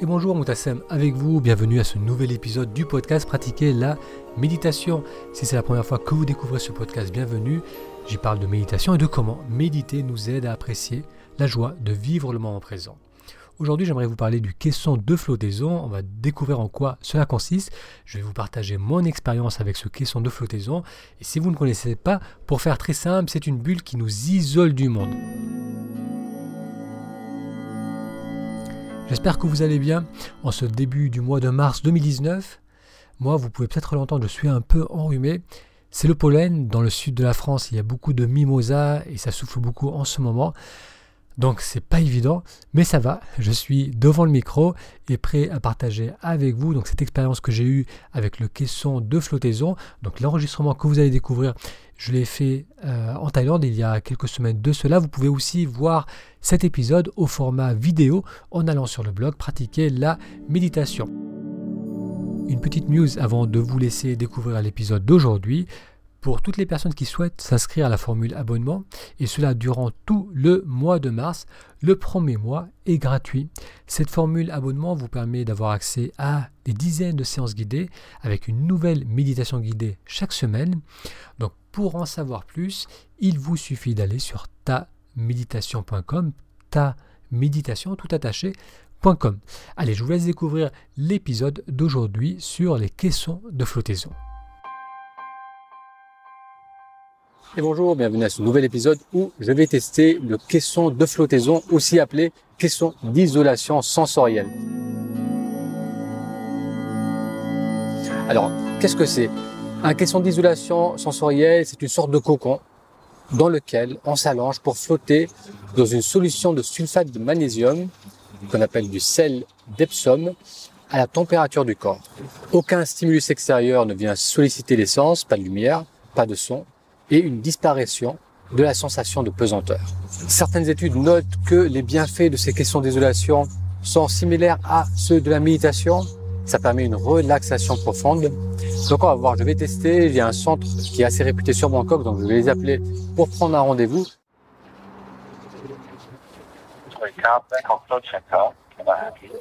Et bonjour Moutassem avec vous, bienvenue à ce nouvel épisode du podcast Pratiquer la méditation. Si c'est la première fois que vous découvrez ce podcast, bienvenue. J'y parle de méditation et de comment méditer nous aide à apprécier la joie de vivre le moment présent. Aujourd'hui, j'aimerais vous parler du caisson de flottaison. On va découvrir en quoi cela consiste. Je vais vous partager mon expérience avec ce caisson de flottaison. Et si vous ne connaissez pas, pour faire très simple, c'est une bulle qui nous isole du monde. J'espère que vous allez bien en ce début du mois de mars 2019. Moi, vous pouvez peut-être l'entendre, je suis un peu enrhumé. C'est le pollen. Dans le sud de la France, il y a beaucoup de mimosas et ça souffle beaucoup en ce moment. Donc c'est pas évident, mais ça va. Je suis devant le micro et prêt à partager avec vous donc cette expérience que j'ai eue avec le caisson de flottaison. Donc l'enregistrement que vous allez découvrir, je l'ai fait euh, en Thaïlande il y a quelques semaines de cela. Vous pouvez aussi voir cet épisode au format vidéo en allant sur le blog pratiquer la méditation. Une petite news avant de vous laisser découvrir l'épisode d'aujourd'hui pour toutes les personnes qui souhaitent s'inscrire à la formule abonnement, et cela durant tout le mois de mars. Le premier mois est gratuit. Cette formule abonnement vous permet d'avoir accès à des dizaines de séances guidées avec une nouvelle méditation guidée chaque semaine. Donc pour en savoir plus, il vous suffit d'aller sur taméditation.com, ta méditation tout attaché.com. Allez, je vous laisse découvrir l'épisode d'aujourd'hui sur les caissons de flottaison. Et bonjour, bienvenue à ce nouvel épisode où je vais tester le caisson de flottaison, aussi appelé caisson d'isolation sensorielle. Alors, qu'est-ce que c'est? Un caisson d'isolation sensorielle, c'est une sorte de cocon dans lequel on s'allonge pour flotter dans une solution de sulfate de magnésium, qu'on appelle du sel d'Epsom, à la température du corps. Aucun stimulus extérieur ne vient solliciter les sens, pas de lumière, pas de son, et une disparition de la sensation de pesanteur. Certaines études notent que les bienfaits de ces questions d'isolation sont similaires à ceux de la méditation. Ça permet une relaxation profonde. Donc on va voir, je vais tester. Il y a un centre qui est assez réputé sur Bangkok, donc je vais les appeler pour prendre un rendez-vous.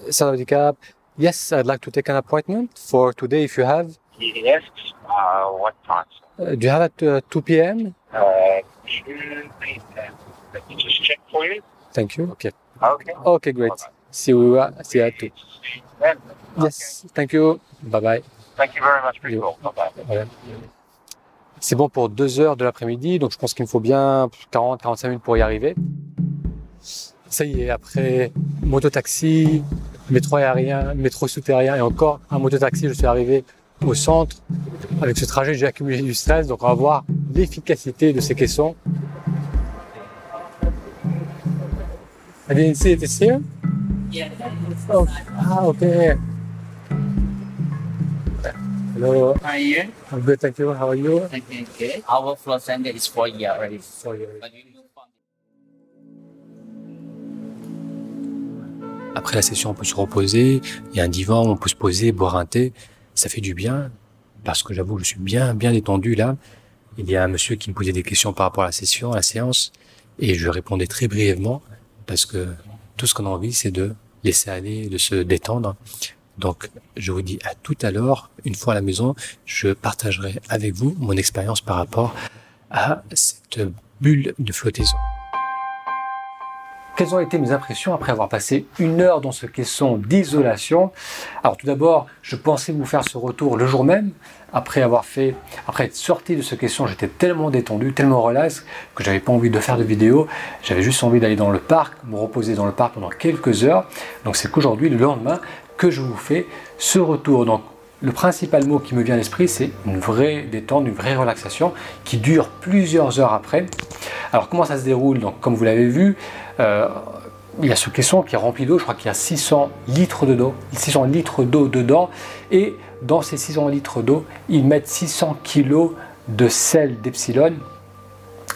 Sawadee Yes, I'd like to take an appointment for today if you have. Yes. Uh, what time? Uh, do you have at uh, 2 p.m.? Uh, 2 p.m. Let me just check for you. Thank you. Okay. Okay. Okay, great. See you, uh, see you at 2. See you then. Yes, thank you. Bye bye. Thank you very much for your call. Bye-bye. Voilà. C'est bon pour 2 heures de l'après-midi, donc je pense qu'il me faut bien 40-45 minutes pour y arriver. Ça y est, après moto-taxi, métro aérien, métro souterrain et encore un moto-taxi, je suis arrivé au centre. Avec ce trajet, j'ai accumulé du stress, donc on va voir l'efficacité de ces caissons. I didn't see it, it's here? Yeah. Oh, ah, okay. Hello, How are you? I'm good, thank you. How are you? Okay, okay. Our floor center is for you already. Fund Après la session, on peut se reposer. Il y a un divan, on peut se poser, boire un thé. Ça fait du bien parce que j'avoue, je suis bien, bien détendu là. Il y a un monsieur qui me posait des questions par rapport à la session, à la séance, et je répondais très brièvement parce que tout ce qu'on a envie, c'est de laisser aller, de se détendre. Donc, je vous dis à tout à l'heure. Une fois à la maison, je partagerai avec vous mon expérience par rapport à cette bulle de flottaison. Quelles ont été mes impressions après avoir passé une heure dans ce caisson d'isolation? Alors tout d'abord, je pensais vous faire ce retour le jour même. Après avoir fait, après être sorti de ce caisson, j'étais tellement détendu, tellement relax que j'avais pas envie de faire de vidéo. J'avais juste envie d'aller dans le parc, me reposer dans le parc pendant quelques heures. Donc c'est qu'aujourd'hui, le lendemain, que je vous fais ce retour. Donc le principal mot qui me vient à l'esprit, c'est une vraie détente, une vraie relaxation qui dure plusieurs heures après. Alors comment ça se déroule? Donc comme vous l'avez vu, euh, il y a ce caisson qui est rempli d'eau, je crois qu'il y a 600 litres de d'eau, 600 litres d'eau dedans, et dans ces 600 litres d'eau, ils mettent 600 kilos de sel d'epsilon.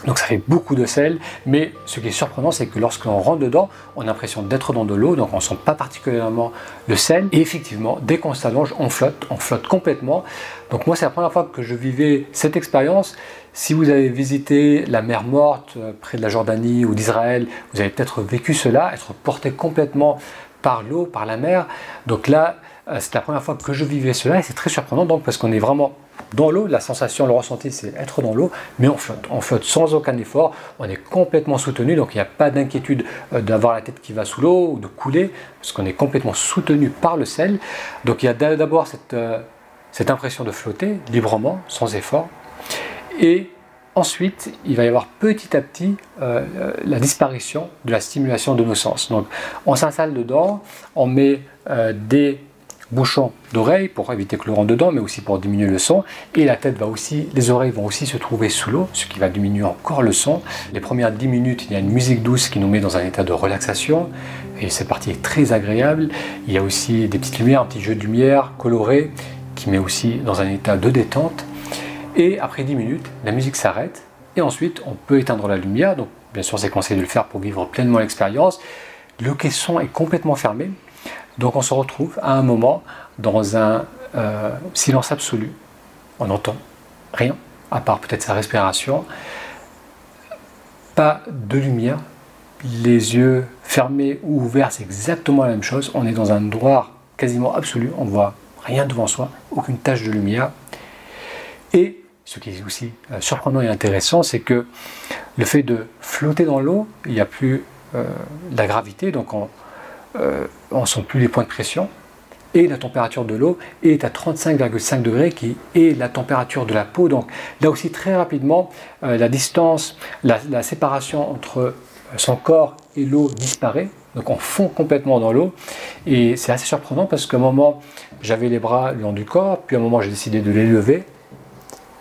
Donc ça fait beaucoup de sel, mais ce qui est surprenant, c'est que lorsque l'on rentre dedans, on a l'impression d'être dans de l'eau, donc on ne sent pas particulièrement le sel. Et effectivement, dès qu'on s'allonge, on flotte, on flotte complètement. Donc moi, c'est la première fois que je vivais cette expérience. Si vous avez visité la mer Morte euh, près de la Jordanie ou d'Israël, vous avez peut-être vécu cela, être porté complètement par l'eau, par la mer. Donc là, c'est la première fois que je vivais cela et c'est très surprenant donc parce qu'on est vraiment dans l'eau, la sensation, le ressenti, c'est être dans l'eau, mais on flotte. On flotte sans aucun effort, on est complètement soutenu, donc il n'y a pas d'inquiétude euh, d'avoir la tête qui va sous l'eau ou de couler, parce qu'on est complètement soutenu par le sel. Donc il y a d'abord cette, euh, cette impression de flotter librement, sans effort, et ensuite il va y avoir petit à petit euh, la disparition de la stimulation de nos sens. Donc on s'installe dedans, on met des bouchon d'oreille pour éviter que l'eau rentre dedans, mais aussi pour diminuer le son. Et la tête va aussi, les oreilles vont aussi se trouver sous l'eau, ce qui va diminuer encore le son. Les premières 10 minutes, il y a une musique douce qui nous met dans un état de relaxation. Et cette partie est très agréable. Il y a aussi des petites lumières, un petit jeu de lumière coloré qui met aussi dans un état de détente. Et après 10 minutes, la musique s'arrête. Et ensuite, on peut éteindre la lumière. Donc, bien sûr, c'est conseillé de le faire pour vivre pleinement l'expérience. Le caisson est complètement fermé. Donc on se retrouve à un moment dans un euh, silence absolu. On n'entend rien, à part peut-être sa respiration. Pas de lumière. Les yeux fermés ou ouverts, c'est exactement la même chose. On est dans un noir quasiment absolu. On ne voit rien devant soi, aucune tache de lumière. Et ce qui est aussi euh, surprenant et intéressant, c'est que le fait de flotter dans l'eau, il n'y a plus euh, la gravité, donc on, euh, on ne sent plus les points de pression, et la température de l'eau est à 35,5 degrés qui est la température de la peau. Donc là aussi très rapidement, euh, la distance, la, séparation entre euh, son corps et l'eau disparaît. Donc on fond complètement dans l'eau. Et c'est assez surprenant parce qu'à un moment, j'avais les bras le long du corps, puis à un moment, j'ai décidé de les lever.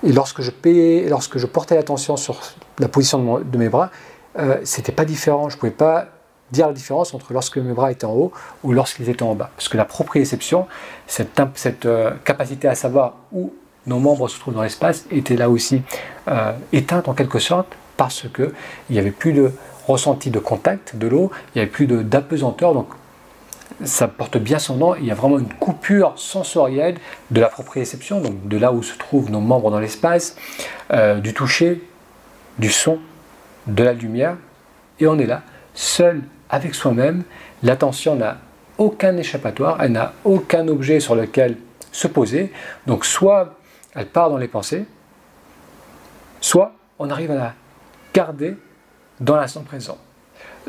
Et lorsque je, payais, lorsque je portais l'attention sur la position de, mes bras, euh, c'était pas différent. Je pouvais pas dire la différence entre lorsque mes bras étaient en haut ou lorsqu'ils étaient en bas. Parce que la proprioception, cette, euh, capacité à savoir où nos membres se trouvent dans l'espace, était là aussi euh, éteinte en quelque sorte parce qu'il n'y avait plus de ressenti de contact de l'eau, il n'y avait plus d'apesanteur. Donc ça porte bien son nom, il y a vraiment une coupure sensorielle de la proprioception, donc de là où se trouvent nos membres dans l'espace, euh, du toucher, du son, de la lumière, et on est là, seul avec soi-même, l'attention n'a aucun échappatoire, elle n'a aucun objet sur lequel se poser. Donc soit elle part dans les pensées, soit on arrive à la garder dans l'instant présent.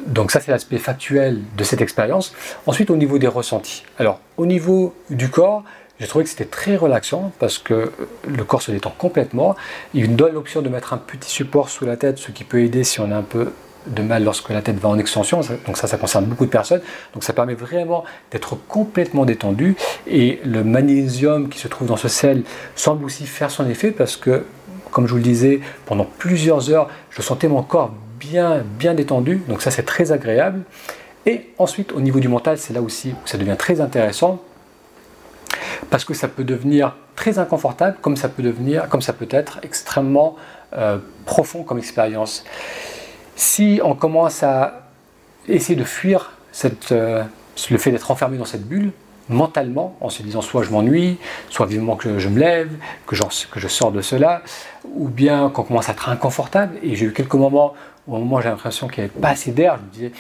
Donc ça c'est l'aspect factuel de cette expérience. Ensuite au niveau des ressentis. Alors au niveau du corps, j'ai trouvé que c'était très relaxant parce que le corps se détend complètement. Il donne l'option de mettre un petit support sous la tête, ce qui peut aider si on est un peu de mal lorsque la tête va en extension, donc ça, ça concerne beaucoup de personnes. Donc ça permet vraiment d'être complètement détendu. Et le magnésium qui se trouve dans ce sel semble aussi faire son effet parce que, comme je vous le disais, pendant plusieurs heures, je sentais mon corps bien, bien détendu. Donc ça, c'est très agréable. Et ensuite, au niveau du mental, c'est là aussi où ça devient très intéressant parce que ça peut devenir très inconfortable, comme ça peut devenir, comme ça peut être extrêmement euh, profond comme expérience si on commence à essayer de fuir euh, le fait d'être enfermé dans cette bulle, mentalement, en se disant soit je m'ennuie, soit vivement que je me lève, que, que je sors de cela, ou bien qu'on commence à être inconfortable. Et j'ai eu quelques moments où, au j'ai l'impression qu'il n'y avait pas assez d'air, je me disais,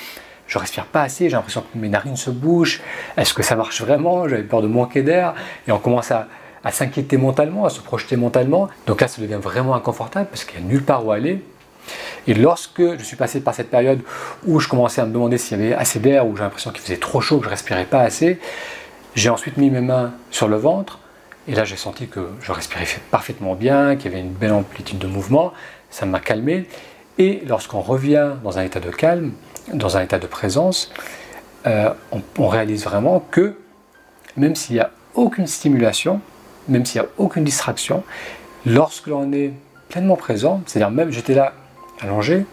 je respire pas assez, j'ai l'impression que mes narines se bougent, est-ce que ça marche vraiment? J'avais peur de manquer d'air, et on commence à, à s'inquiéter mentalement, à se projeter mentalement. Donc là, ça devient vraiment inconfortable parce qu'il n'y a nulle part où aller. Et lorsque je suis passé par cette période où je commençais à me demander s'il y avait assez d'air, où j'ai l'impression qu'il faisait trop chaud, que je respirais pas assez, j'ai ensuite mis mes mains sur le ventre. Et là, j'ai senti que je respirais parfaitement bien, qu'il y avait une belle amplitude de mouvement. Ça m'a calmé. Et lorsqu'on revient dans un état de calme, dans un état de présence, euh, on, réalise vraiment que même s'il n'y a aucune stimulation, même s'il n'y a aucune distraction, lorsque l'on est pleinement présent, c'est-à-dire même j'étais là allongé,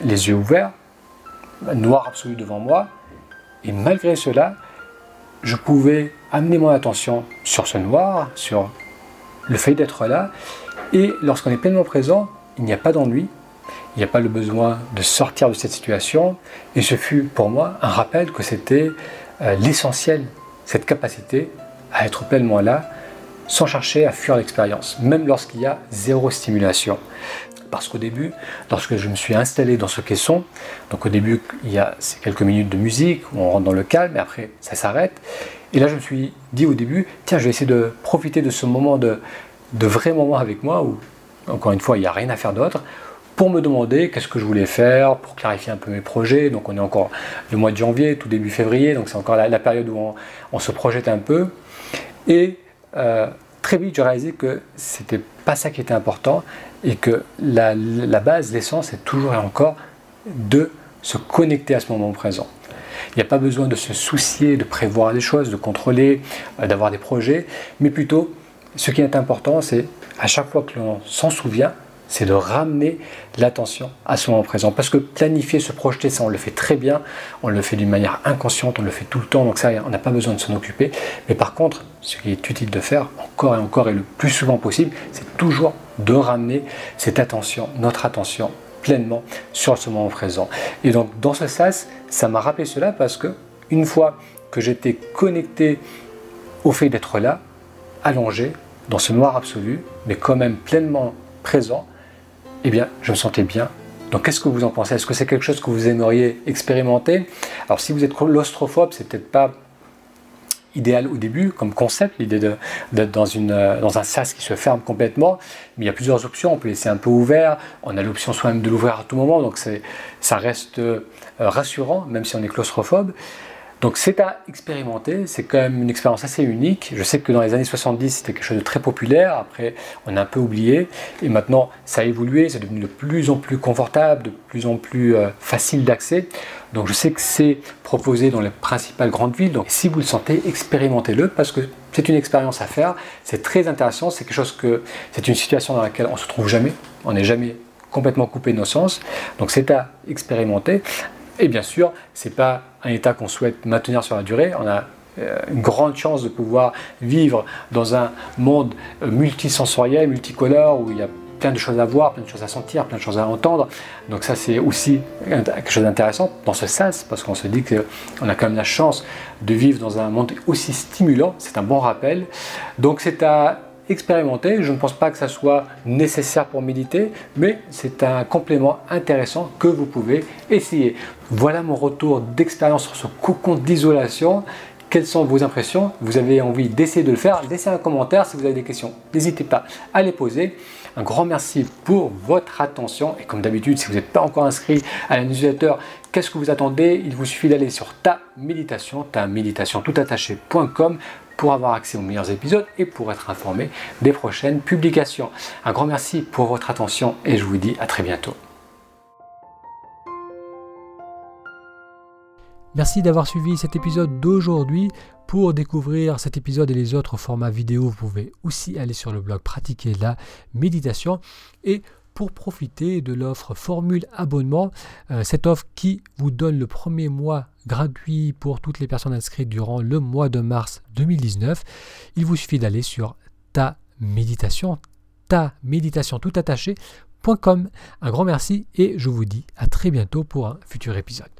les yeux ouverts, noir absolu devant moi, et malgré cela, je pouvais amener mon attention sur ce noir, sur le fait d'être là, et lorsqu'on est pleinement présent, il n'y a pas d'ennui, il n'y a pas le besoin de sortir de cette situation. Et ce fut pour moi un rappel que c'était euh, l'essentiel, cette capacité à être pleinement là, sans chercher à fuir l'expérience, même lorsqu'il y a zéro stimulation. Parce qu'au début, lorsque je me suis installé dans ce caisson, donc au début, il y a ces quelques minutes de musique, où on rentre dans le calme, et après, ça s'arrête. Et là, je me suis dit au début, tiens, je vais essayer de profiter de ce moment de, de vrai moment avec moi, où, encore une fois, il n'y a rien à faire d'autre, pour me demander qu'est-ce que je voulais faire, pour clarifier un peu mes projets. Donc on est encore le mois de janvier, tout début février, donc c'est encore la, période où on, se projette un peu. Et euh, très vite, j'ai réalisé que c'était pas ça qui était important et que la, base, l'essence, est toujours et encore de se connecter à ce moment présent. Il n'y a pas besoin de se soucier, de prévoir les choses, de contrôler, euh, d'avoir des projets, mais plutôt, ce qui est important, c'est à chaque fois que l'on s'en souvient, c'est de ramener l'attention à ce moment présent. Parce que planifier, se projeter, ça on le fait très bien, on le fait d'une manière inconsciente, on le fait tout le temps, donc ça on n'a pas besoin de s'en occuper. Mais par contre, ce qui est utile de faire encore et encore et le plus souvent possible, c'est toujours de ramener cette attention, notre attention pleinement sur ce moment présent. Et donc dans ce sas, ça m'a rappelé cela parce que une fois que j'étais connecté au fait d'être là, allongé, dans ce noir absolu, mais quand même pleinement présent, eh bien, je me sentais bien. Donc, qu'est-ce que vous en pensez? Est-ce que c'est quelque chose que vous aimeriez expérimenter? Alors, si vous êtes claustrophobe, c'est peut-être pas idéal au début comme concept, l'idée d'être dans, une, dans un sas qui se ferme complètement, mais il y a plusieurs options, on peut laisser un peu ouvert, on a l'option soi-même de l'ouvrir à tout moment, donc ça reste euh, rassurant, même si on est claustrophobe. Donc c'est à expérimenter, c'est quand même une expérience assez unique. Je sais que dans les années 70 c'était quelque chose de très populaire, après on a un peu oublié, et maintenant ça a évolué, c'est devenu de plus en plus confortable, de plus en plus euh, facile d'accès. Donc je sais que c'est proposé dans les principales grandes villes, donc si vous le sentez, expérimentez-le parce que c'est une expérience à faire, c'est très intéressant, c'est quelque chose que c'est une situation dans laquelle on se trouve jamais, on n'est jamais complètement coupé de nos sens, donc c'est à expérimenter. Et bien sûr, ce n'est pas un état qu'on souhaite maintenir sur la durée. On a euh, une grande chance de pouvoir vivre dans un monde euh, multisensoriel, multicolore, où il y a plein de choses à voir, plein de choses à sentir, plein de choses à entendre. Donc ça, c'est aussi quelque chose d'intéressant dans ce sas, parce qu'on se dit qu'on a quand même la chance de vivre dans un monde aussi stimulant. C'est un bon rappel. Donc c'est à expérimenter. Je ne pense pas que ça soit nécessaire pour méditer, mais c'est un complément intéressant que vous pouvez essayer. Voilà mon retour d'expérience sur ce cocon d'isolation. Quelles sont vos impressions? Vous avez envie d'essayer de le faire? Laissez un commentaire si vous avez des questions. N'hésitez pas à les poser. Un grand merci pour votre attention. Et comme d'habitude, si vous n'êtes pas encore inscrit à la newsletter, qu'est-ce que vous attendez? Il vous suffit d'aller sur ta méditation, ta méditation tout attaché.com pour avoir accès aux meilleurs épisodes et pour être informé des prochaines publications. Un grand merci pour votre attention et je vous dis à très bientôt. Merci d'avoir suivi cet épisode d'aujourd'hui. Pour découvrir cet épisode et les autres formats vidéo, vous pouvez aussi aller sur le blog Pratiquer la méditation. Et pour profiter de l'offre Formule Abonnement, euh, cette offre qui vous donne le premier mois gratuit pour toutes les personnes inscrites durant le mois de mars 2019. Il vous suffit d'aller sur ta méditation, ta méditation tout attaché. Un grand merci et je vous dis à très bientôt pour un futur épisode.